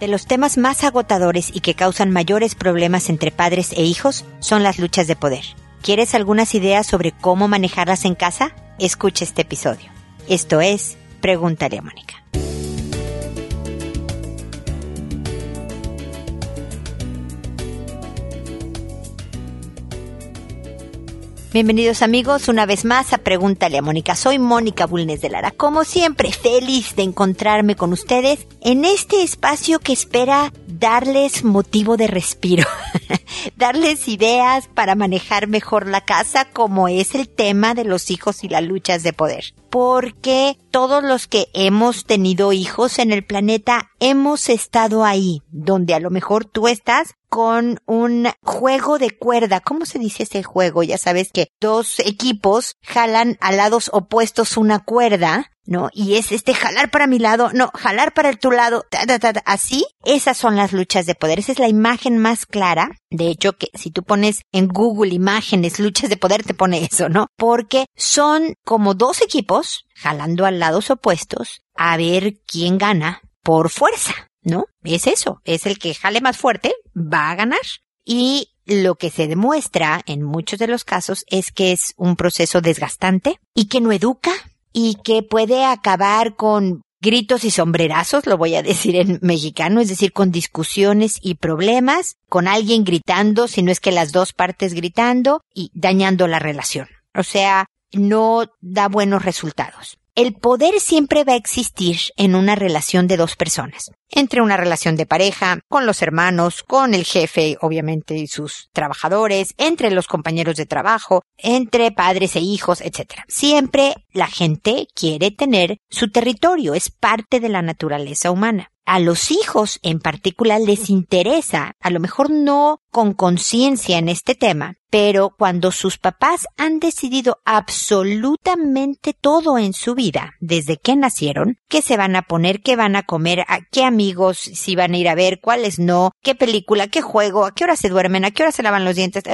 De los temas más agotadores y que causan mayores problemas entre padres e hijos son las luchas de poder. ¿Quieres algunas ideas sobre cómo manejarlas en casa? Escucha este episodio. Esto es Pregúntale a Mónica. Bienvenidos amigos una vez más a Pregúntale a Mónica. Soy Mónica Bulnes de Lara. Como siempre, feliz de encontrarme con ustedes en este espacio que espera darles motivo de respiro, darles ideas para manejar mejor la casa como es el tema de los hijos y las luchas de poder. Porque todos los que hemos tenido hijos en el planeta hemos estado ahí, donde a lo mejor tú estás con un juego de cuerda. ¿Cómo se dice ese juego? Ya sabes que dos equipos jalan a lados opuestos una cuerda, ¿no? Y es este jalar para mi lado, no, jalar para tu lado, así. Esas son las luchas de poder. Esa es la imagen más clara. De hecho, que si tú pones en Google imágenes, luchas de poder, te pone eso, ¿no? Porque son como dos equipos jalando a lados opuestos a ver quién gana por fuerza. ¿no? Es eso, es el que jale más fuerte, va a ganar. Y lo que se demuestra en muchos de los casos es que es un proceso desgastante y que no educa y que puede acabar con gritos y sombrerazos, lo voy a decir en mexicano, es decir, con discusiones y problemas, con alguien gritando, si no es que las dos partes gritando y dañando la relación. O sea, no da buenos resultados el poder siempre va a existir en una relación de dos personas. Entre una relación de pareja, con los hermanos, con el jefe, obviamente, y sus trabajadores, entre los compañeros de trabajo, entre padres e hijos, etc. Siempre la gente quiere tener su territorio, es parte de la naturaleza humana a los hijos en particular les interesa, a lo mejor no con conciencia en este tema, pero cuando sus papás han decidido absolutamente todo en su vida, desde que nacieron, qué se van a poner, qué van a comer, a qué amigos si van a ir a ver, cuáles no, qué película, qué juego, a qué hora se duermen, a qué hora se lavan los dientes,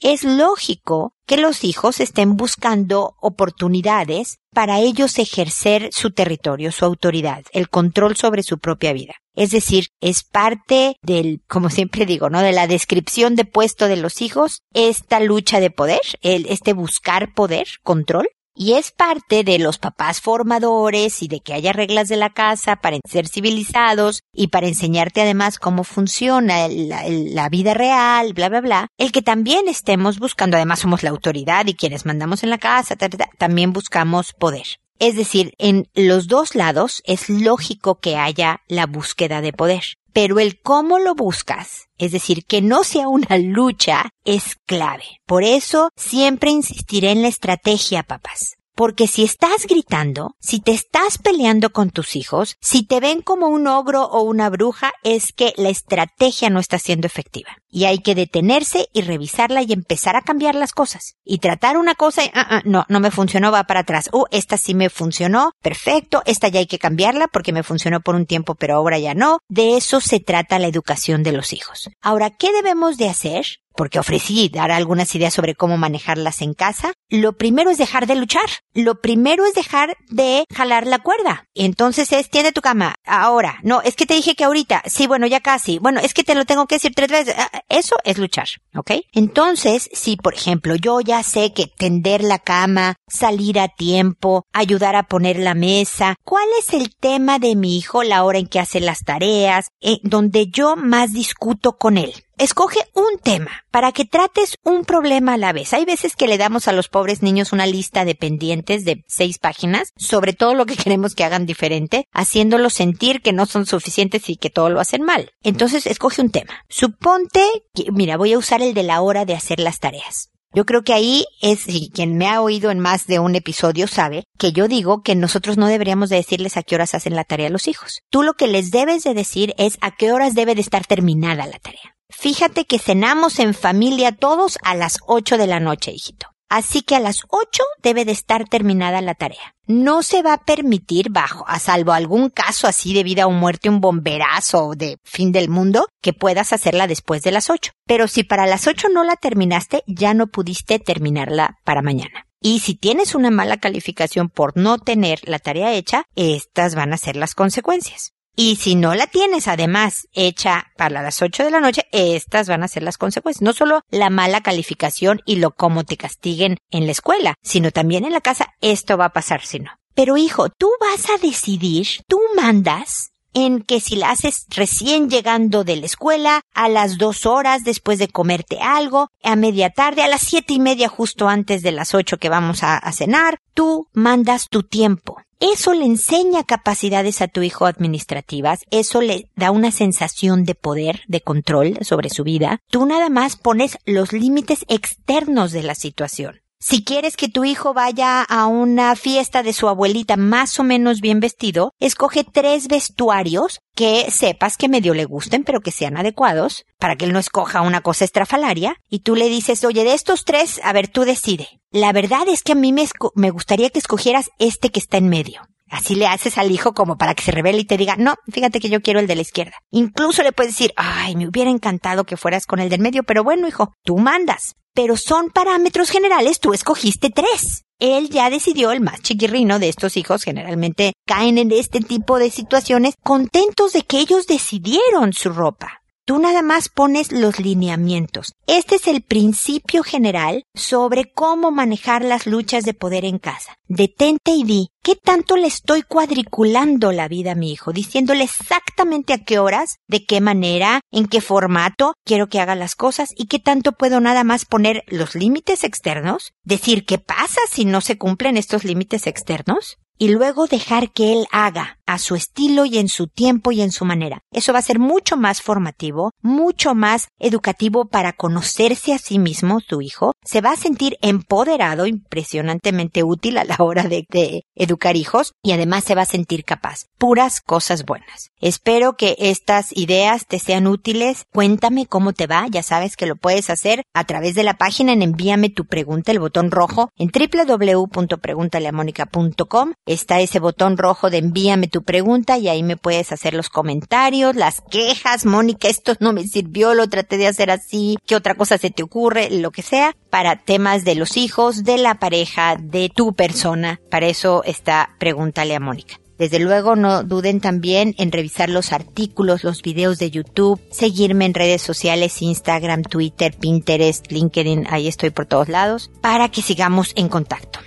es lógico que los hijos estén buscando oportunidades para ellos ejercer su territorio, su autoridad, el control sobre su propia vida. Es decir, es parte del, como siempre digo, ¿no? De la descripción de puesto de los hijos, esta lucha de poder, el, este buscar poder, control, y es parte de los papás formadores y de que haya reglas de la casa para ser civilizados y para enseñarte además cómo funciona la, vida real, bla, bla, bla. El que también estemos buscando, además somos la autoridad y quienes mandamos en la casa, también buscamos poder. Es decir, en los dos lados es lógico que haya la búsqueda de poder pero el cómo lo buscas, es decir, que no sea una lucha, es clave. Por eso siempre insistiré en la estrategia, papás. Porque si estás gritando, si te estás peleando con tus hijos, si te ven como un ogro o una bruja, es que la estrategia no está siendo efectiva. Y hay que detenerse y revisarla y empezar a cambiar las cosas. Y tratar una cosa y, ah, ah, no, no me funcionó, va para atrás. Uh, esta sí me funcionó, perfecto, esta ya hay que cambiarla porque me funcionó por un tiempo pero ahora ya no. De eso se trata la educación de los hijos. Ahora, ¿qué debemos de hacer? porque ofrecí dar algunas ideas sobre cómo manejarlas en casa, lo primero es dejar de luchar. Lo primero es dejar de jalar la cuerda. Entonces es, tiene tu cama. Ahora. No, es que te dije que ahorita. Sí, bueno, ya casi. Bueno, es que te lo tengo que decir tres veces. Ah, eso es luchar. ¿Ok? Entonces, si por ejemplo yo ya sé que tender la cama, salir a tiempo, ayudar a poner la mesa, ¿cuál es el tema de mi hijo la hora en que hace las tareas, eh, donde yo más discuto con él? Escoge un tema para que trates un problema a la vez. Hay veces que le damos a los pobres niños una lista de pendientes de seis páginas sobre todo lo que queremos que hagan diferente, haciéndolos sentir que no son suficientes y que todo lo hacen mal. Entonces, escoge un tema. Suponte que, mira, voy a usar el de la hora de hacer las tareas. Yo creo que ahí es, y quien me ha oído en más de un episodio sabe, que yo digo que nosotros no deberíamos de decirles a qué horas hacen la tarea los hijos. Tú lo que les debes de decir es a qué horas debe de estar terminada la tarea. Fíjate que cenamos en familia todos a las 8 de la noche, hijito. Así que a las 8 debe de estar terminada la tarea. No se va a permitir bajo, a salvo algún caso así de vida o muerte, un bomberazo o de fin del mundo, que puedas hacerla después de las 8. Pero si para las 8 no la terminaste, ya no pudiste terminarla para mañana. Y si tienes una mala calificación por no tener la tarea hecha, estas van a ser las consecuencias. Y si no la tienes además hecha para las 8 de la noche, estas van a ser las consecuencias. No solo la mala calificación y lo como te castiguen en la escuela, sino también en la casa, esto va a pasar si no. Pero hijo, tú vas a decidir, tú mandas en que si la haces recién llegando de la escuela, a las dos horas después de comerte algo, a media tarde, a las siete y media justo antes de las ocho que vamos a cenar, tú mandas tu tiempo. Eso le enseña capacidades a tu hijo administrativas, eso le da una sensación de poder, de control sobre su vida. Tú nada más pones los límites externos de la situación. Si quieres que tu hijo vaya a una fiesta de su abuelita más o menos bien vestido, escoge tres vestuarios que sepas que medio le gusten, pero que sean adecuados, para que él no escoja una cosa estrafalaria, y tú le dices, oye, de estos tres, a ver, tú decide. La verdad es que a mí me, me gustaría que escogieras este que está en medio. Así le haces al hijo como para que se revele y te diga, no, fíjate que yo quiero el de la izquierda. Incluso le puedes decir, ay, me hubiera encantado que fueras con el del medio, pero bueno, hijo, tú mandas pero son parámetros generales, tú escogiste tres. Él ya decidió, el más chiquirrino de estos hijos generalmente caen en este tipo de situaciones contentos de que ellos decidieron su ropa. Tú nada más pones los lineamientos. Este es el principio general sobre cómo manejar las luchas de poder en casa. Detente y di, ¿qué tanto le estoy cuadriculando la vida a mi hijo? Diciéndole exactamente a qué horas, de qué manera, en qué formato quiero que haga las cosas y qué tanto puedo nada más poner los límites externos, decir qué pasa si no se cumplen estos límites externos y luego dejar que él haga a su estilo y en su tiempo y en su manera. Eso va a ser mucho más formativo, mucho más educativo para conocerse a sí mismo, su hijo. Se va a sentir empoderado, impresionantemente útil a la hora de, educar hijos y además se va a sentir capaz. Puras cosas buenas. Espero que estas ideas te sean útiles. Cuéntame cómo te va. Ya sabes que lo puedes hacer a través de la página en envíame tu pregunta, el botón rojo en www.preguntaleamónica.com. Está ese botón rojo de envíame tu pregunta y ahí me puedes hacer los comentarios, las quejas, Mónica, esto no me sirvió, lo traté de hacer así, qué otra cosa se te ocurre, lo que sea, para temas de los hijos, de la pareja, de tu persona. Para eso está Pregúntale a Mónica. Desde luego no duden también en revisar los artículos, los videos de YouTube, seguirme en redes sociales, Instagram, Twitter, Pinterest, LinkedIn, ahí estoy por todos lados, para que sigamos en contacto.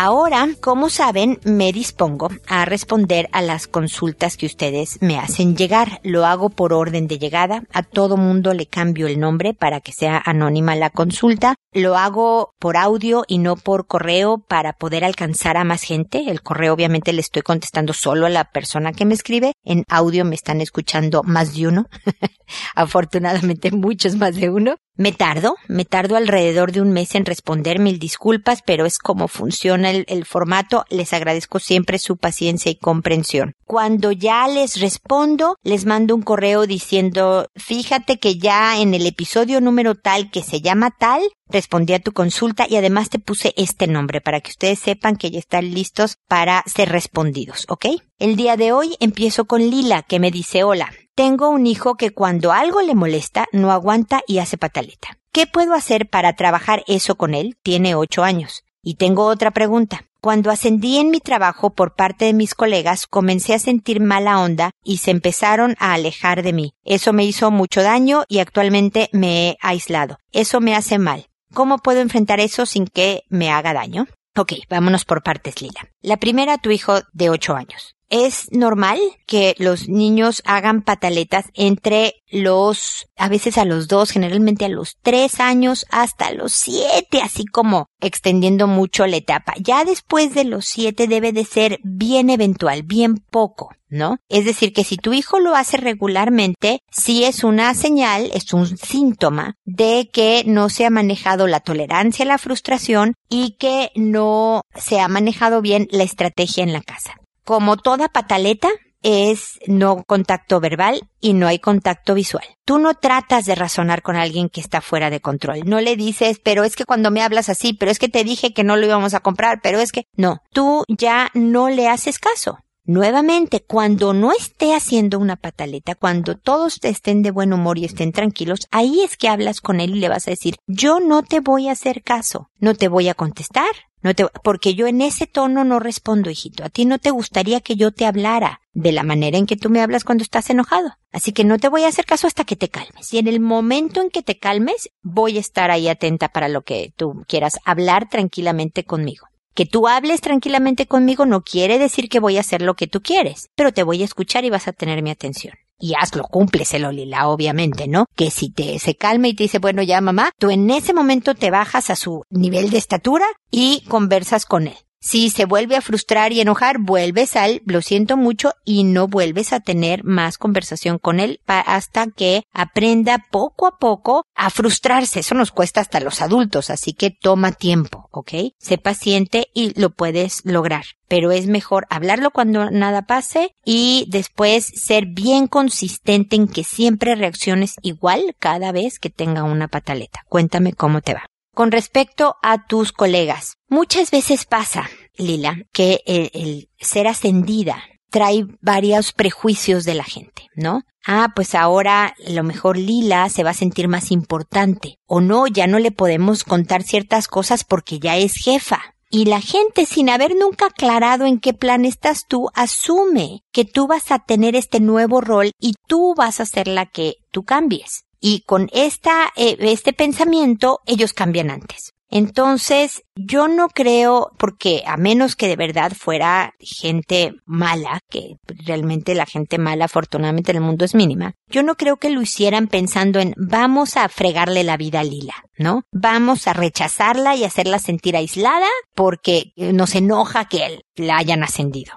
Ahora, como saben, me dispongo a responder a las consultas que ustedes me hacen llegar. Lo hago por orden de llegada. A todo mundo le cambio el nombre para que sea anónima la consulta. Lo hago por audio y no por correo para poder alcanzar a más gente. El correo obviamente le estoy contestando solo a la persona que me escribe. En audio me están escuchando más de uno. Afortunadamente muchos más de uno. Me tardo, me tardo alrededor de un mes en responder mil disculpas, pero es como funciona el, formato. Les agradezco siempre su paciencia y comprensión. Cuando ya les respondo, les mando un correo diciendo, fíjate que ya en el episodio número tal que se llama tal, respondí a tu consulta y además te puse este nombre para que ustedes sepan que ya están listos para ser respondidos, ¿ok? El día de hoy empiezo con Lila que me dice hola. Tengo un hijo que cuando algo le molesta no aguanta y hace pataleta. ¿Qué puedo hacer para trabajar eso con él? Tiene ocho años. Y tengo otra pregunta. Cuando ascendí en mi trabajo por parte de mis colegas, comencé a sentir mala onda y se empezaron a alejar de mí. Eso me hizo mucho daño y actualmente me he aislado. Eso me hace mal. ¿Cómo puedo enfrentar eso sin que me haga daño? Ok, vámonos por partes, Lila. La primera, tu hijo de ocho años. Es normal que los niños hagan pataletas entre los, a veces a los dos, generalmente a los tres años hasta los siete, así como extendiendo mucho la etapa. Ya después de los siete debe de ser bien eventual, bien poco. ¿no? Es decir, que si tu hijo lo hace regularmente, sí es una señal, es un síntoma de que no se ha manejado la tolerancia la frustración y que no se ha manejado bien la estrategia en la casa. Como toda pataleta, es no contacto verbal y no hay contacto visual. Tú no tratas de razonar con alguien que está fuera de control. No le dices, pero es que cuando me hablas así, pero es que te dije que no lo íbamos a comprar, pero es que no, tú ya no le haces caso Nuevamente, cuando no esté haciendo una pataleta, cuando todos estén de buen humor y estén tranquilos, ahí es que hablas con él y le vas a decir, yo no te voy a hacer caso, no te voy a contestar, no te, porque yo en ese tono no respondo, hijito. A ti no te gustaría que yo te hablara de la manera en que tú me hablas cuando estás enojado. Así que no te voy a hacer caso hasta que te calmes. Y en el momento en que te calmes, voy a estar ahí atenta para lo que tú quieras hablar tranquilamente conmigo. Que tú hables tranquilamente conmigo no quiere decir que voy a hacer lo que tú quieres, pero te voy a escuchar y vas a tener mi atención. Y hazlo, cúmpleselo, Lila, obviamente, ¿no? Que si te se calma y te dice, bueno, ya mamá, tú en ese momento te bajas a su nivel de estatura y conversas con él. Si se vuelve a frustrar y enojar, vuelves al lo siento mucho y no vuelves a tener más conversación con él hasta que aprenda poco a poco a frustrarse. Eso nos cuesta hasta los adultos, así que toma tiempo, ¿ok? Sé paciente y lo puedes lograr. Pero es mejor hablarlo cuando nada pase y después ser bien consistente en que siempre reacciones igual cada vez que tenga una pataleta. Cuéntame cómo te va con respecto a tus colegas. Muchas veces pasa, Lila, que el, ser ascendida trae varios prejuicios de la gente, ¿no? Ah, pues ahora lo mejor Lila se va a sentir más importante. O no, ya no le podemos contar ciertas cosas porque ya es jefa. Y la gente, sin haber nunca aclarado en qué plan estás tú, asume que tú vas a tener este nuevo rol y tú vas a ser la que tú cambies. Y con esta, eh, este pensamiento ellos cambian antes. Entonces, yo no creo, porque a menos que de verdad fuera gente mala, que realmente la gente mala afortunadamente en el mundo es mínima, yo no creo que lo hicieran pensando en vamos a fregarle la vida a Lila, ¿no? Vamos a rechazarla y hacerla sentir aislada porque nos enoja que la hayan ascendido.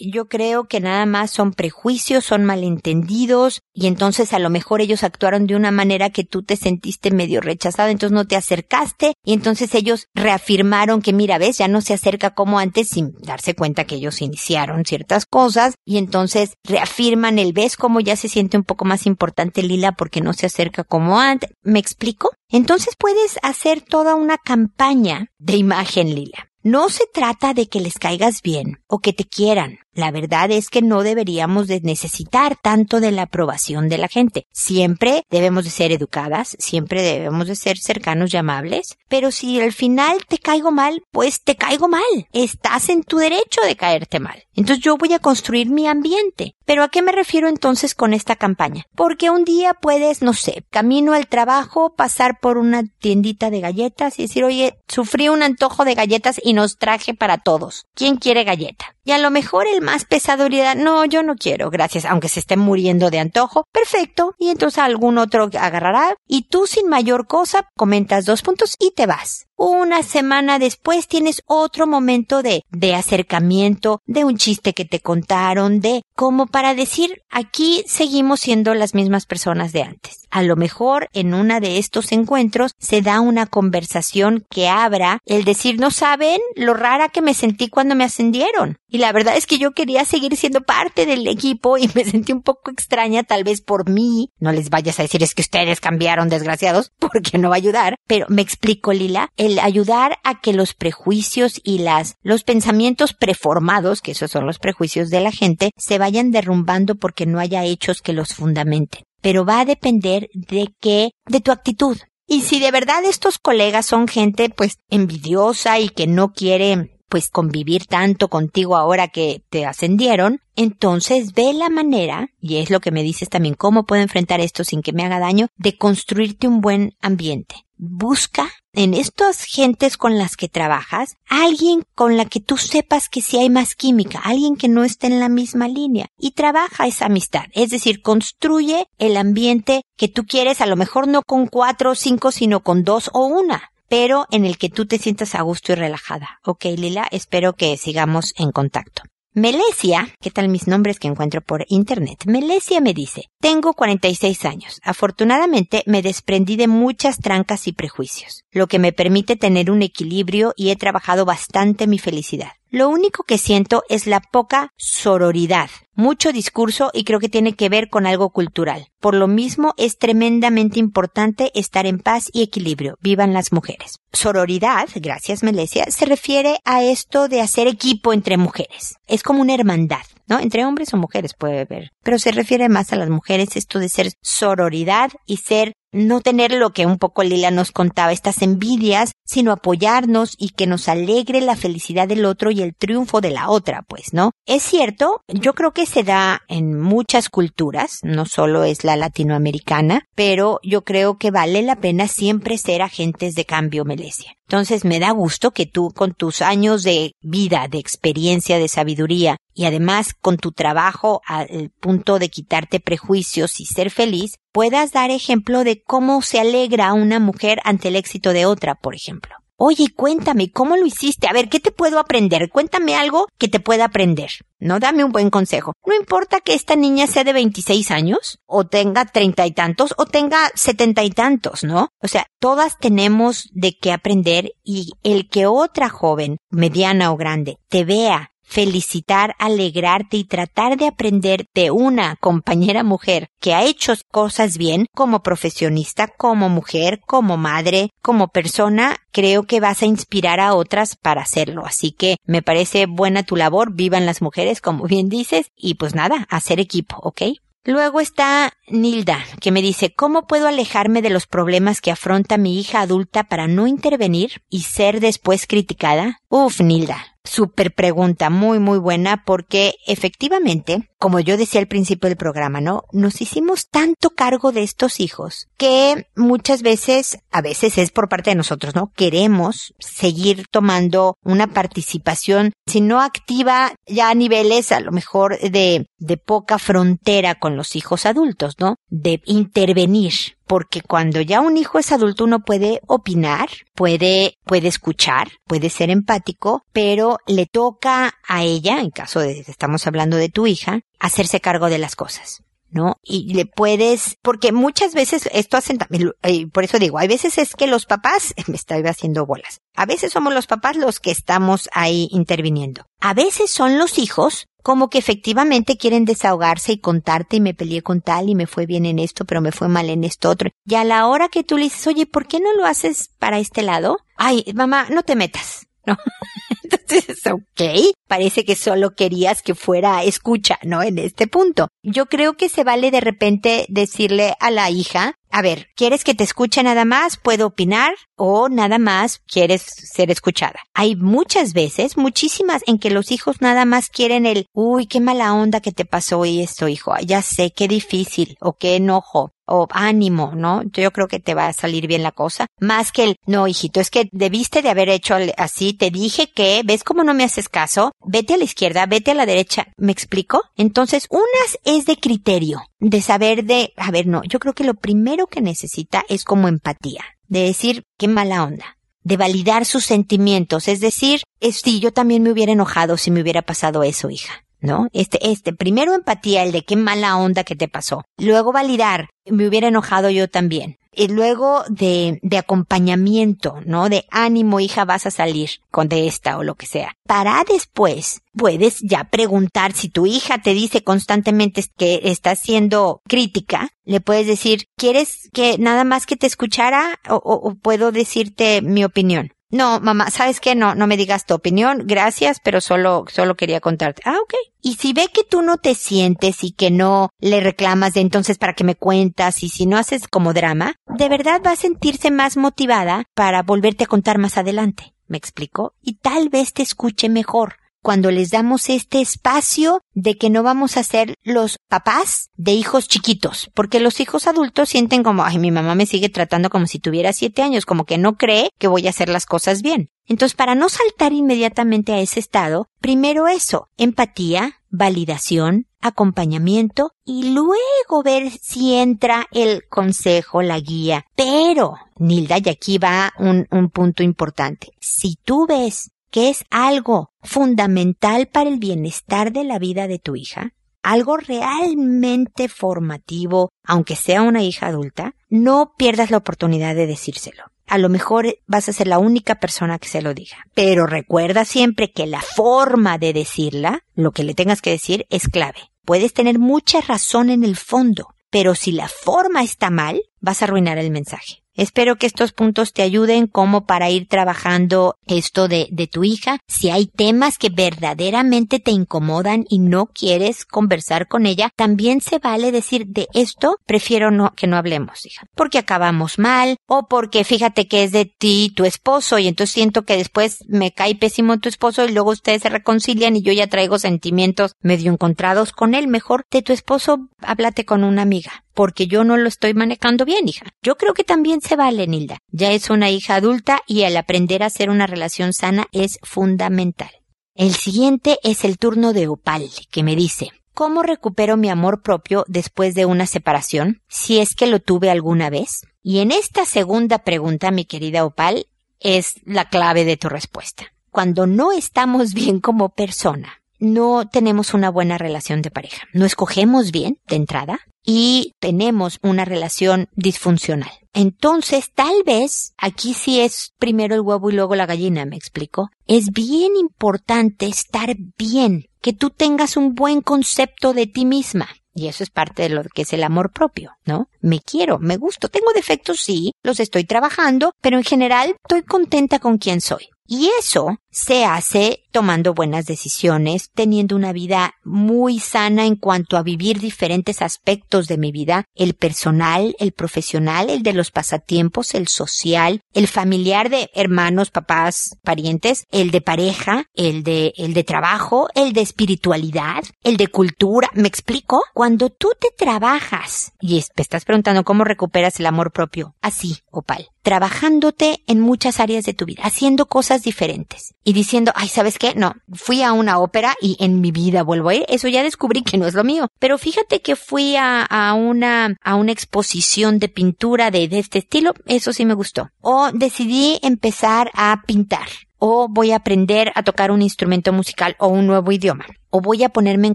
Yo creo que nada más son prejuicios, son malentendidos y entonces a lo mejor ellos actuaron de una manera que tú te sentiste medio rechazado, entonces no te acercaste y entonces ellos reafirmaron que mira, ves, ya no se acerca como antes sin darse cuenta que ellos iniciaron ciertas cosas y entonces reafirman el ves como ya se siente un poco más importante Lila porque no se acerca como antes. ¿Me explico? Entonces puedes hacer toda una campaña de imagen Lila. No se trata de que les caigas bien o que te quieran. La verdad es que no deberíamos de necesitar tanto de la aprobación de la gente. Siempre debemos de ser educadas, siempre debemos de ser cercanos y amables, pero si al final te caigo mal, pues te caigo mal. Estás en tu derecho de caerte mal. Entonces yo voy a construir mi ambiente. Pero ¿a qué me refiero entonces con esta campaña? Porque un día puedes, no sé, camino al trabajo, pasar por una tiendita de galletas y decir, oye, sufrí un antojo de galletas y nos traje para todos. ¿Quién quiere galleta? Y a lo mejor el más pesado diría, no, yo no quiero, gracias, aunque se esté muriendo de antojo. Perfecto. Y entonces algún otro agarrará y tú sin mayor cosa comentas dos puntos y te vas. Una semana después tienes otro momento de, de acercamiento, de un chiste que te contaron, de como para decir, aquí seguimos siendo las mismas personas de antes. A lo mejor en una de estos encuentros se da una conversación que abra el decir, no saben lo rara que me sentí cuando me ascendieron. Y la verdad es que yo quería seguir siendo parte del equipo y me sentí un poco extraña tal vez por mí. No les vayas a decir es que ustedes cambiaron desgraciados porque no va a ayudar. Pero me explico Lila, el ayudar a que los prejuicios y las, los pensamientos preformados, que esos son los prejuicios de la gente, se vayan derrumbando porque no haya hechos que los fundamenten. Pero va a depender de qué, de tu actitud. Y si de verdad estos colegas son gente pues envidiosa y que no quiere pues convivir tanto contigo ahora que te ascendieron, entonces ve la manera, y es lo que me dices también, cómo puedo enfrentar esto sin que me haga daño, de construirte un buen ambiente busca en estas gentes con las que trabajas alguien con la que tú sepas que sí hay más química, alguien que no esté en la misma línea y trabaja esa amistad. Es decir, construye el ambiente que tú quieres, a lo mejor no con cuatro o cinco, sino con dos o una pero en el que tú te sientas a gusto y relajada. Ok, Lila, espero que sigamos en contacto. Melesia, ¿qué tal mis nombres que encuentro por internet? Melesia me dice, tengo 46 años. Afortunadamente me desprendí de muchas trancas y prejuicios, lo que me permite tener un equilibrio y he trabajado bastante mi felicidad. Lo único que siento es la poca sororidad. Mucho discurso y creo que tiene que ver con algo cultural. Por lo mismo es tremendamente importante estar en paz y equilibrio. Vivan las mujeres. Sororidad, gracias Melesia, se refiere a esto de hacer equipo entre mujeres. Es como una hermandad. ¿no? Entre hombres o mujeres puede haber. Pero se refiere más a las mujeres esto de ser sororidad y ser no tener lo que un poco Lila nos contaba, estas envidias, sino apoyarnos y que nos alegre la felicidad del otro y el triunfo de la otra, pues, ¿no? Es cierto, yo creo que se da en muchas culturas, no solo es la latinoamericana, pero yo creo que vale la pena siempre ser agentes de cambio, Melesia. Entonces me da gusto que tú con tus años de vida, de experiencia, de sabiduría y además con tu trabajo al punto de quitarte prejuicios y ser feliz, puedas dar ejemplo de cómo se alegra una mujer ante el éxito de otra, por ejemplo. Oye, cuéntame, ¿cómo lo hiciste? A ver, ¿qué te puedo aprender? Cuéntame algo que te pueda aprender. No, dame un buen consejo. No importa que esta niña sea de 26 años, o tenga treinta y tantos, o tenga setenta y tantos, ¿no? O sea, todas tenemos de qué aprender y el que otra joven, mediana o grande, te vea felicitar, alegrarte y tratar de aprender de una compañera mujer que ha hecho cosas bien como profesionista, como mujer, como madre, como persona, creo que vas a inspirar a otras para hacerlo. Así que me parece buena tu labor, vivan las mujeres, como bien dices, y pues nada, hacer equipo, ¿ok? Luego está Nilda, que me dice, ¿cómo puedo alejarme de los problemas que afronta mi hija adulta para no intervenir y ser después criticada? Uf, Nilda, Super pregunta, muy, muy buena, porque efectivamente, como yo decía al principio del programa, ¿no? Nos hicimos tanto cargo de estos hijos que muchas veces, a veces es por parte de nosotros, ¿no? Queremos seguir tomando una participación, si no activa, ya a niveles a lo mejor de, de poca frontera con los hijos adultos, ¿no? De intervenir porque cuando ya un hijo es adulto uno puede opinar, puede, puede escuchar, puede ser empático, pero le toca a ella, en caso de estamos hablando de tu hija, hacerse cargo de las cosas. ¿no? Y le puedes, porque muchas veces esto hacen también, eh, por eso digo, hay veces es que los papás, me estoy haciendo bolas, a veces somos los papás los que estamos ahí interviniendo. A veces son los hijos como que efectivamente quieren desahogarse y contarte y me peleé con tal y me fue bien en esto, pero me fue mal en esto otro. Y a la hora que tú le dices, oye, ¿por qué no lo haces para este lado? Ay, mamá, no te metas. ¿no? Entonces, ok, parece que solo querías que fuera escucha, ¿no? En este punto. Yo creo que se vale de repente decirle a la hija, a ver, ¿quieres que te escuche nada más? ¿Puedo opinar? ¿O nada más quieres ser escuchada? Hay muchas veces, muchísimas, en que los hijos nada más quieren el, uy, qué mala onda que te pasó y esto, hijo, ya sé, qué difícil, o qué enojo, o ánimo, ¿no? Yo creo que te va a salir bien la cosa. Más que el, no, hijito, es que debiste de haber hecho así, te dije que, ¿ves cómo no me haces caso? Vete a la izquierda, vete a la derecha. ¿Me explico? Entonces, unas es de criterio, de saber de, a ver, no, yo creo que lo primero que necesita es como empatía, de decir, qué mala onda de validar sus sentimientos, es decir, sí, yo también me hubiera enojado si me hubiera pasado eso, hija. ¿No? Este, este, primero empatía, el de qué mala onda que te pasó. Luego validar, me hubiera enojado yo también. Y luego de, de acompañamiento, ¿no? De ánimo, hija, vas a salir con de esta o lo que sea. Para después, puedes ya preguntar si tu hija te dice constantemente que está siendo crítica, le puedes decir, ¿quieres que nada más que te escuchara o, o puedo decirte mi opinión? No, mamá, ¿sabes qué? No, no me digas tu opinión, gracias, pero solo, solo quería contarte. Ah, ok. Y si ve que tú no te sientes y que no le reclamas de entonces para que me cuentas y si no haces como drama, de verdad va a sentirse más motivada para volverte a contar más adelante. ¿Me explico? Y tal vez te escuche mejor cuando les damos este espacio de que no vamos a ser los papás de hijos chiquitos, porque los hijos adultos sienten como, ay, mi mamá me sigue tratando como si tuviera siete años, como que no cree que voy a hacer las cosas bien. Entonces, para no saltar inmediatamente a ese estado, primero eso, empatía, validación, acompañamiento y luego ver si entra el consejo, la guía. Pero, Nilda, y aquí va un, un punto importante. Si tú ves que es algo fundamental para el bienestar de la vida de tu hija, algo realmente formativo, aunque sea una hija adulta, no pierdas la oportunidad de decírselo. a lo mejor vas a ser la única persona que se lo diga. Pero recuerda siempre que la forma de decirla, lo que le tengas que decir, es clave. Puedes tener mucha razón en el fondo, pero si la forma está mal, vas a arruinar el mensaje. Espero que estos puntos te ayuden como para ir trabajando esto de, de, tu hija. Si hay temas que verdaderamente te incomodan y no quieres conversar con ella, también se vale decir de esto prefiero no, que no hablemos, hija. Porque acabamos mal o porque fíjate que es de ti tu esposo y entonces siento que después me cae pésimo tu esposo y luego ustedes se reconcilian y yo ya traigo sentimientos medio encontrados con él. Mejor de tu esposo háblate con una amiga porque yo no lo estoy manejando bien, hija. Yo creo que también se vale, Nilda. Ya es una hija adulta y el aprender a hacer una relación sana es fundamental. El siguiente es el turno de Opal, que me dice, ¿cómo recupero mi amor propio después de una separación, si es que lo tuve alguna vez? Y en esta segunda pregunta, mi querida Opal, es la clave de tu respuesta. Cuando no estamos bien como persona, no tenemos una buena relación de pareja. No escogemos bien de entrada y tenemos una relación disfuncional. Entonces, tal vez aquí sí es primero el huevo y luego la gallina, me explico. Es bien importante estar bien, que tú tengas un buen concepto de ti misma. Y eso es parte de lo que es el amor propio, ¿no? Me quiero, me gusto, tengo defectos, sí, los estoy trabajando, pero en general estoy contenta con quien soy. Y eso se hace tomando buenas decisiones, teniendo una vida muy sana en cuanto a vivir diferentes aspectos de mi vida, el personal, el profesional, el de los pasatiempos, el social, el familiar de hermanos, papás, parientes, el de pareja, el de, el de trabajo, el de espiritualidad, el de cultura. ¿Me explico? Cuando tú te trabajas y te estás preguntando cómo recuperas el amor propio, así, Opal, trabajándote en muchas áreas de tu vida, haciendo cosas diferentes y diciendo, ay, ¿sabes qué? No, fui a una ópera y en mi vida vuelvo a ir. Eso ya descubrí que no es lo mío. Pero fíjate que fui a, a una, a una exposición de pintura de, de este estilo. Eso sí me gustó. O decidí empezar a pintar o voy a aprender a tocar un instrumento musical o un nuevo idioma, o voy a ponerme en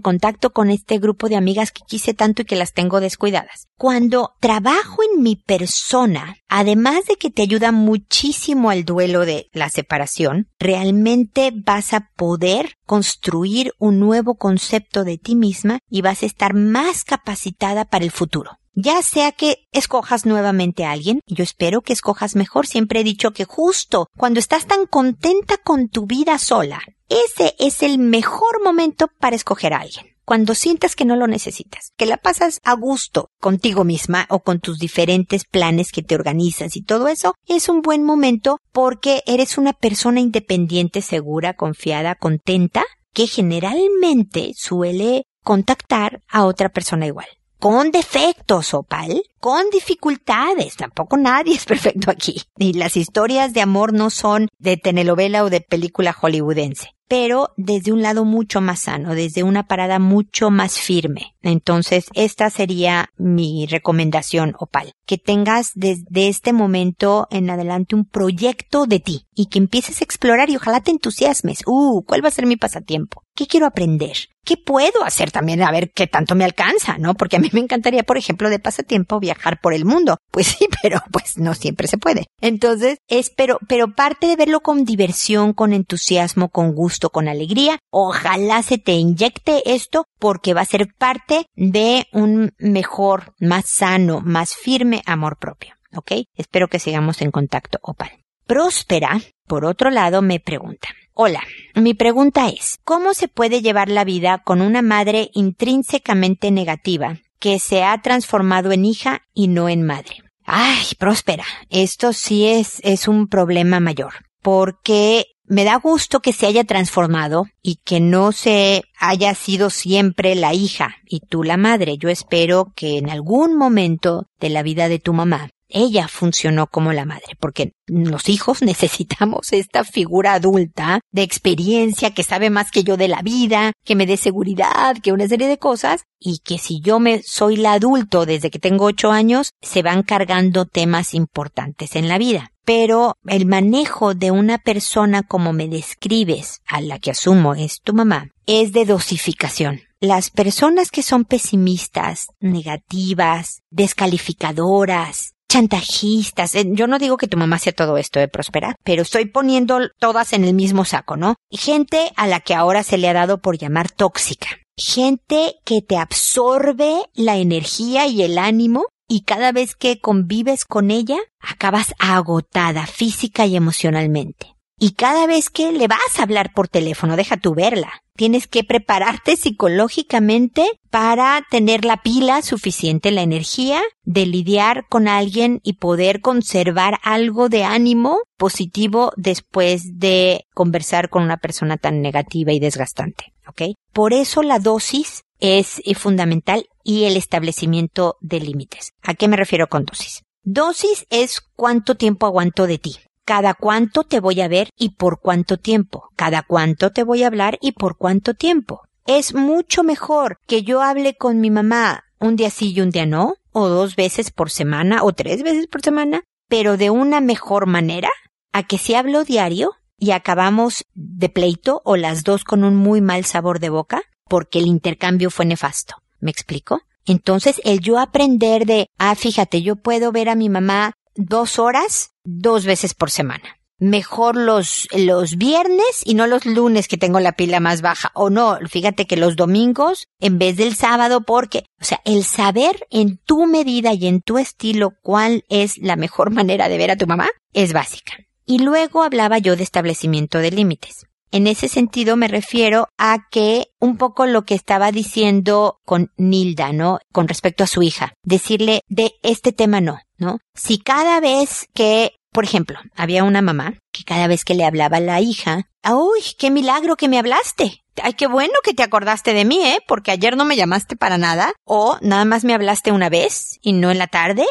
contacto con este grupo de amigas que quise tanto y que las tengo descuidadas. Cuando trabajo en mi persona, además de que te ayuda muchísimo al duelo de la separación, realmente vas a poder construir un nuevo concepto de ti misma y vas a estar más capacitada para el futuro. Ya sea que escojas nuevamente a alguien, yo espero que escojas mejor. Siempre he dicho que justo cuando estás tan contenta con tu vida sola, ese es el mejor momento para escoger a alguien. Cuando sientas que no lo necesitas, que la pasas a gusto contigo misma o con tus diferentes planes que te organizas y todo eso, es un buen momento porque eres una persona independiente, segura, confiada, contenta, que generalmente suele contactar a otra persona igual con defectos, Opal, con dificultades. Tampoco nadie es perfecto aquí. Y las historias de amor no son de telenovela o de película hollywoodense pero desde un lado mucho más sano, desde una parada mucho más firme. Entonces, esta sería mi recomendación, Opal. Que tengas desde este momento en adelante un proyecto de ti y que empieces a explorar y ojalá te entusiasmes. Uh, ¿cuál va a ser mi pasatiempo? ¿Qué quiero aprender? ¿Qué puedo hacer también? A ver qué tanto me alcanza, ¿no? Porque a mí me encantaría, por ejemplo, de pasatiempo viajar por el mundo. Pues sí, pero pues no siempre se puede. Entonces, es, pero, pero parte de verlo con diversión, con entusiasmo, con gusto, con alegría. Ojalá se te inyecte esto porque va a ser parte de un mejor, más sano, más firme amor propio. ¿Ok? Espero que sigamos en contacto, Opal. Próspera, por otro lado, me pregunta. Hola, mi pregunta es, ¿cómo se puede llevar la vida con una madre intrínsecamente negativa que se ha transformado en hija y no en madre? Ay, próspera, esto sí es, es un problema mayor, porque me da gusto que se haya transformado y que no se haya sido siempre la hija y tú la madre. Yo espero que en algún momento de la vida de tu mamá ella funcionó como la madre, porque los hijos necesitamos esta figura adulta de experiencia que sabe más que yo de la vida, que me dé seguridad, que una serie de cosas, y que si yo me soy la adulto desde que tengo ocho años, se van cargando temas importantes en la vida. Pero el manejo de una persona como me describes, a la que asumo es tu mamá, es de dosificación. Las personas que son pesimistas, negativas, descalificadoras, chantajistas. Eh, Yo no digo que tu mamá sea todo esto de prosperar, pero estoy poniendo todas en el mismo saco, ¿no? Gente a la que ahora se le ha dado por llamar tóxica. Gente que te absorbe la energía y el ánimo y cada vez que convives con ella, acabas agotada física y emocionalmente. Y cada vez que le vas a hablar por teléfono, deja tu verla. Tienes que prepararte psicológicamente para tener la pila suficiente, la energía de lidiar con alguien y poder conservar algo de ánimo positivo después de conversar con una persona tan negativa y desgastante. ¿Ok? Por eso la dosis es eh, fundamental y el establecimiento de límites. ¿A qué me refiero con dosis? Dosis es cuánto tiempo aguanto de ti cada cuánto te voy a ver y por cuánto tiempo, cada cuánto te voy a hablar y por cuánto tiempo. Es mucho mejor que yo hable con mi mamá un día sí y un día no, o dos veces por semana, o tres veces por semana, pero de una mejor manera, a que si hablo diario y acabamos de pleito o las dos con un muy mal sabor de boca, porque el intercambio fue nefasto. ¿Me explico? Entonces, el yo aprender de, ah, fíjate, yo puedo ver a mi mamá dos horas dos veces por semana. Mejor los, los viernes y no los lunes que tengo la pila más baja. O no, fíjate que los domingos en vez del sábado porque, o sea, el saber en tu medida y en tu estilo cuál es la mejor manera de ver a tu mamá es básica. Y luego hablaba yo de establecimiento de límites. En ese sentido me refiero a que un poco lo que estaba diciendo con Nilda, ¿no? Con respecto a su hija. Decirle de este tema no, ¿no? Si cada vez que, por ejemplo, había una mamá que cada vez que le hablaba a la hija, ¡Uy, qué milagro que me hablaste! Ay, qué bueno que te acordaste de mí, ¿eh? Porque ayer no me llamaste para nada. O nada más me hablaste una vez y no en la tarde.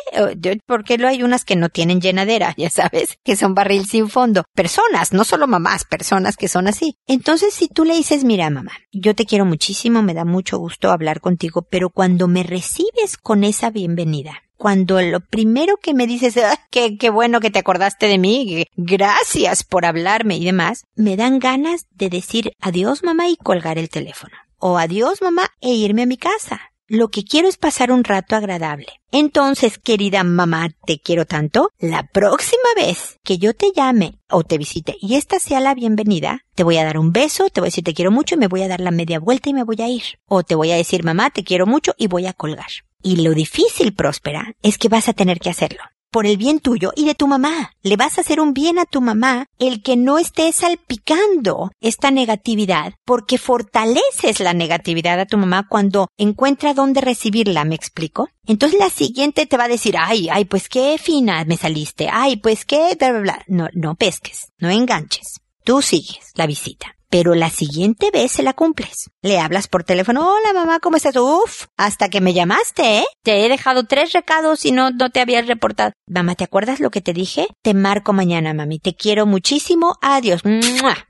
Porque lo hay unas que no tienen llenadera, ya sabes, que son barril sin fondo. Personas, no solo mamás, personas que son así. Entonces, si tú le dices, mira, mamá, yo te quiero muchísimo, me da mucho gusto hablar contigo, pero cuando me recibes con esa bienvenida, cuando lo primero que me dices, ah, qué, qué bueno que te acordaste de mí, gracias por hablarme y demás, me dan ganas de decir adiós mamá y colgar el teléfono. O adiós mamá e irme a mi casa. Lo que quiero es pasar un rato agradable. Entonces, querida mamá, te quiero tanto. La próxima vez que yo te llame o te visite y esta sea la bienvenida, te voy a dar un beso, te voy a decir te quiero mucho y me voy a dar la media vuelta y me voy a ir. O te voy a decir mamá, te quiero mucho y voy a colgar. Y lo difícil, próspera, es que vas a tener que hacerlo. Por el bien tuyo y de tu mamá. Le vas a hacer un bien a tu mamá el que no estés salpicando esta negatividad, porque fortaleces la negatividad a tu mamá cuando encuentra dónde recibirla, ¿me explico? Entonces la siguiente te va a decir, ay, ay, pues qué fina me saliste, ay, pues qué, bla, bla, bla. No, no pesques, no enganches. Tú sigues la visita pero la siguiente vez se la cumples. Le hablas por teléfono, hola mamá, ¿cómo estás? Uf, hasta que me llamaste, ¿eh? Te he dejado tres recados y no, no te habías reportado. Mamá, ¿te acuerdas lo que te dije? Te marco mañana, mami. Te quiero muchísimo. Adiós.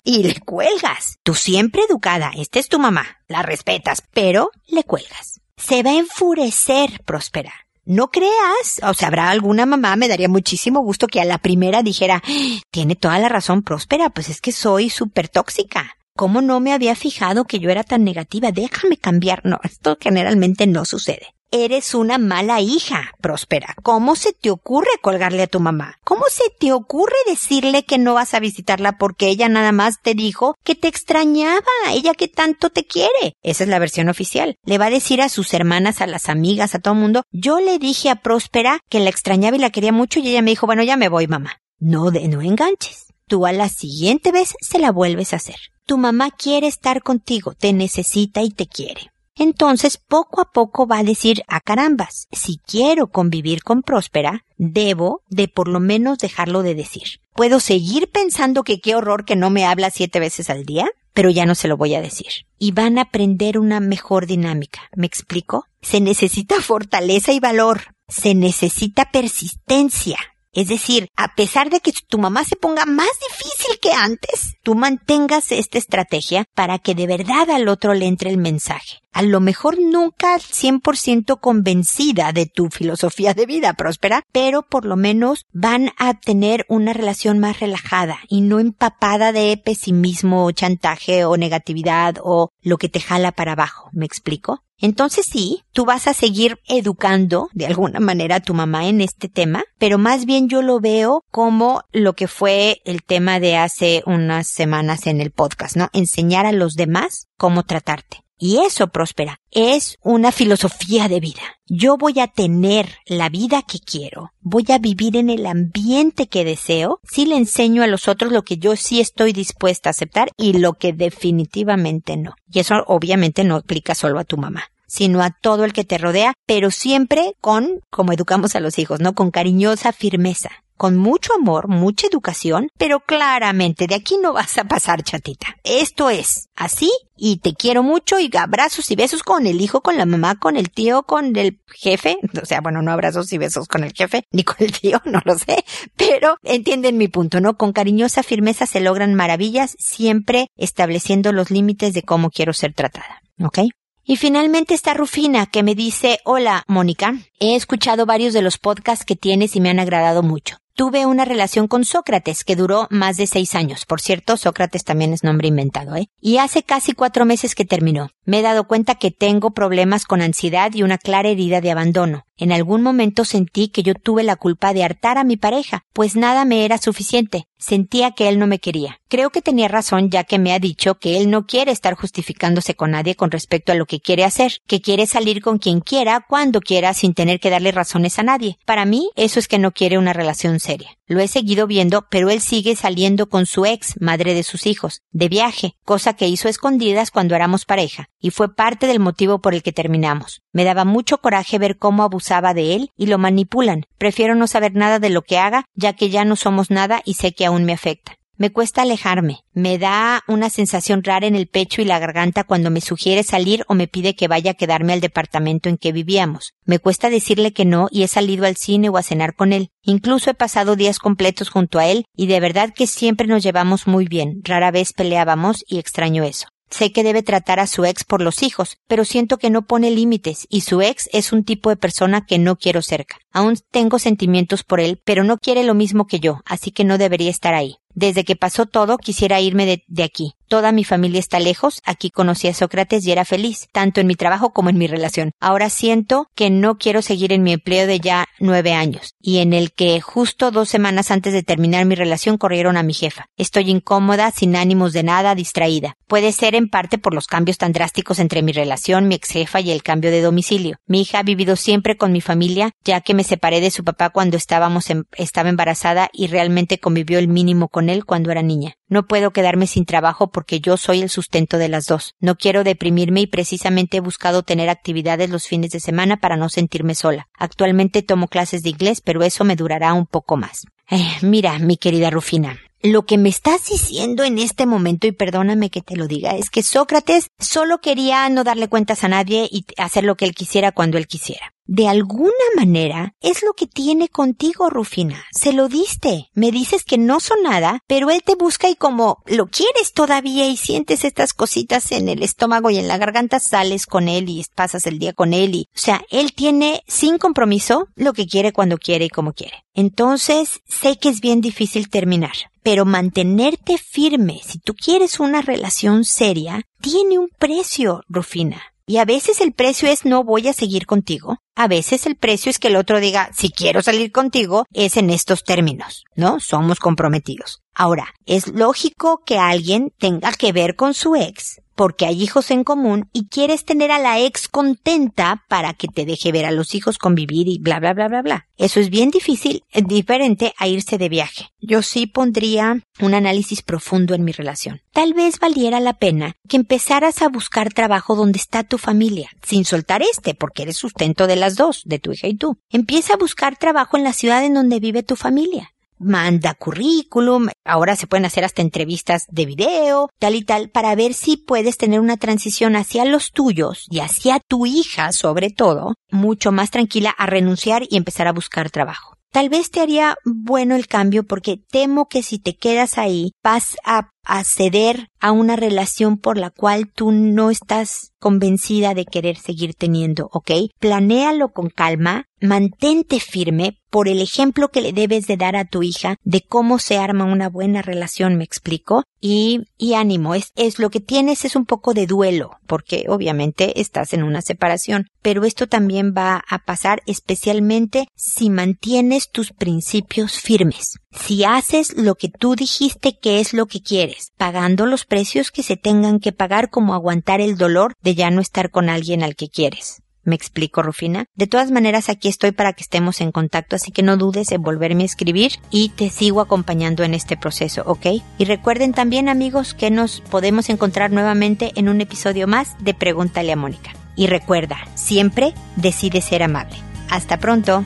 Y le cuelgas. Tú siempre educada. Esta es tu mamá. La respetas, pero le cuelgas. Se va a enfurecer, Próspera. No creas, o sea, habrá alguna mamá, me daría muchísimo gusto que a la primera dijera, tiene toda la razón próspera, pues es que soy súper tóxica. ¿Cómo no me había fijado que yo era tan negativa? Déjame cambiar. No, esto generalmente no sucede. Eres una mala hija, Próspera. ¿Cómo se te ocurre colgarle a tu mamá? ¿Cómo se te ocurre decirle que no vas a visitarla porque ella nada más te dijo que te extrañaba, ella que tanto te quiere? Esa es la versión oficial. Le va a decir a sus hermanas, a las amigas, a todo el mundo, yo le dije a Próspera que la extrañaba y la quería mucho y ella me dijo, bueno, ya me voy, mamá. No, de, no enganches. Tú a la siguiente vez se la vuelves a hacer. Tu mamá quiere estar contigo, te necesita y te quiere entonces poco a poco va a decir, a ah, carambas, si quiero convivir con Próspera, debo de por lo menos dejarlo de decir. ¿Puedo seguir pensando que qué horror que no me habla siete veces al día? Pero ya no se lo voy a decir. Y van a aprender una mejor dinámica. ¿Me explico? Se necesita fortaleza y valor. Se necesita persistencia. Es decir, a pesar de que tu mamá se ponga más difícil que antes, tú mantengas esta estrategia para que de verdad al otro le entre el mensaje. A lo mejor nunca 100% convencida de tu filosofía de vida próspera, pero por lo menos van a tener una relación más relajada y no empapada de pesimismo o chantaje o negatividad o lo que te jala para abajo. ¿Me explico? Entonces sí, tú vas a seguir educando de alguna manera a tu mamá en este tema, pero más bien yo lo veo como lo que fue el tema de hace unas semanas en el podcast, ¿no? Enseñar a los demás cómo tratarte. Y eso, próspera, es una filosofía de vida. Yo voy a tener la vida que quiero, voy a vivir en el ambiente que deseo, si le enseño a los otros lo que yo sí estoy dispuesta a aceptar y lo que definitivamente no. Y eso obviamente no aplica solo a tu mamá sino a todo el que te rodea, pero siempre con, como educamos a los hijos, ¿no? Con cariñosa firmeza con mucho amor, mucha educación, pero claramente de aquí no vas a pasar chatita. Esto es así y te quiero mucho y abrazos y besos con el hijo, con la mamá, con el tío, con el jefe. O sea, bueno, no abrazos y besos con el jefe ni con el tío, no lo sé, pero entienden mi punto, ¿no? Con cariñosa firmeza se logran maravillas, siempre estableciendo los límites de cómo quiero ser tratada. ¿Ok? Y finalmente está Rufina que me dice, hola, Mónica, he escuchado varios de los podcasts que tienes y me han agradado mucho. Tuve una relación con Sócrates que duró más de seis años. Por cierto, Sócrates también es nombre inventado, ¿eh? Y hace casi cuatro meses que terminó. Me he dado cuenta que tengo problemas con ansiedad y una clara herida de abandono. En algún momento sentí que yo tuve la culpa de hartar a mi pareja, pues nada me era suficiente. Sentía que él no me quería. Creo que tenía razón ya que me ha dicho que él no quiere estar justificándose con nadie con respecto a lo que quiere hacer, que quiere salir con quien quiera, cuando quiera, sin tener que darle razones a nadie. Para mí, eso es que no quiere una relación seria. Lo he seguido viendo, pero él sigue saliendo con su ex, madre de sus hijos, de viaje, cosa que hizo escondidas cuando éramos pareja, y fue parte del motivo por el que terminamos. Me daba mucho coraje ver cómo abusaba de él y lo manipulan. Prefiero no saber nada de lo que haga, ya que ya no somos nada y sé que aún me afecta. Me cuesta alejarme. Me da una sensación rara en el pecho y la garganta cuando me sugiere salir o me pide que vaya a quedarme al departamento en que vivíamos. Me cuesta decirle que no y he salido al cine o a cenar con él. Incluso he pasado días completos junto a él y de verdad que siempre nos llevamos muy bien. Rara vez peleábamos y extraño eso. Sé que debe tratar a su ex por los hijos, pero siento que no pone límites y su ex es un tipo de persona que no quiero cerca. Aún tengo sentimientos por él, pero no quiere lo mismo que yo, así que no debería estar ahí. Desde que pasó todo, quisiera irme de, aquí. Toda mi familia está lejos, aquí conocí a Sócrates y era feliz, tanto en mi trabajo como en mi relación. Ahora siento que no quiero seguir en mi empleo de ya nueve años, y en el que justo dos semanas antes de terminar mi relación corrieron a mi jefa. Estoy incómoda, sin ánimos de nada, distraída. Puede ser en parte por los cambios tan drásticos entre mi relación, mi ex jefa y el cambio de domicilio. Mi hija ha vivido siempre con mi familia, ya que me separé de su papá cuando estábamos en, estaba embarazada y realmente convivió el mínimo él cuando era niña. No puedo quedarme sin trabajo porque yo soy el sustento de las dos. No quiero deprimirme y precisamente he buscado tener actividades los fines de semana para no sentirme sola. Actualmente tomo clases de inglés, pero eso me durará un poco más. Eh, mira, mi querida Rufina, lo que me estás diciendo en este momento, y perdóname que te lo diga, es que Sócrates solo quería no darle cuentas a nadie y hacer lo que él quisiera cuando él quisiera. De alguna manera es lo que tiene contigo, Rufina. Se lo diste. Me dices que no son nada, pero él te busca y como lo quieres todavía y sientes estas cositas en el estómago y en la garganta, sales con él y pasas el día con él y, o sea, él tiene sin compromiso lo que quiere cuando quiere y como quiere. Entonces, sé que es bien difícil terminar, pero mantenerte firme si tú quieres una relación seria tiene un precio, Rufina. Y a veces el precio es no voy a seguir contigo. A veces el precio es que el otro diga si quiero salir contigo es en estos términos, ¿no? Somos comprometidos. Ahora, es lógico que alguien tenga que ver con su ex porque hay hijos en común y quieres tener a la ex contenta para que te deje ver a los hijos convivir y bla bla bla bla bla. Eso es bien difícil, diferente a irse de viaje. Yo sí pondría un análisis profundo en mi relación. Tal vez valiera la pena que empezaras a buscar trabajo donde está tu familia, sin soltar este, porque eres sustento de las dos, de tu hija y tú. Empieza a buscar trabajo en la ciudad en donde vive tu familia manda currículum, ahora se pueden hacer hasta entrevistas de video, tal y tal, para ver si puedes tener una transición hacia los tuyos y hacia tu hija sobre todo, mucho más tranquila a renunciar y empezar a buscar trabajo. Tal vez te haría bueno el cambio porque temo que si te quedas ahí vas a, a ceder a una relación por la cual tú no estás convencida de querer seguir teniendo, ¿ok? Planéalo con calma, mantente firme por el ejemplo que le debes de dar a tu hija de cómo se arma una buena relación, me explico, y, y ánimo, es, es lo que tienes es un poco de duelo, porque obviamente estás en una separación, pero esto también va a pasar especialmente si mantienes tus principios firmes, si haces lo que tú dijiste que es lo que quieres, pagando los precios que se tengan que pagar como aguantar el dolor de ya no estar con alguien al que quieres. ¿Me explico, Rufina? De todas maneras, aquí estoy para que estemos en contacto, así que no dudes en volverme a escribir y te sigo acompañando en este proceso, ¿ok? Y recuerden también, amigos, que nos podemos encontrar nuevamente en un episodio más de Pregúntale a Mónica. Y recuerda, siempre decide ser amable. Hasta pronto.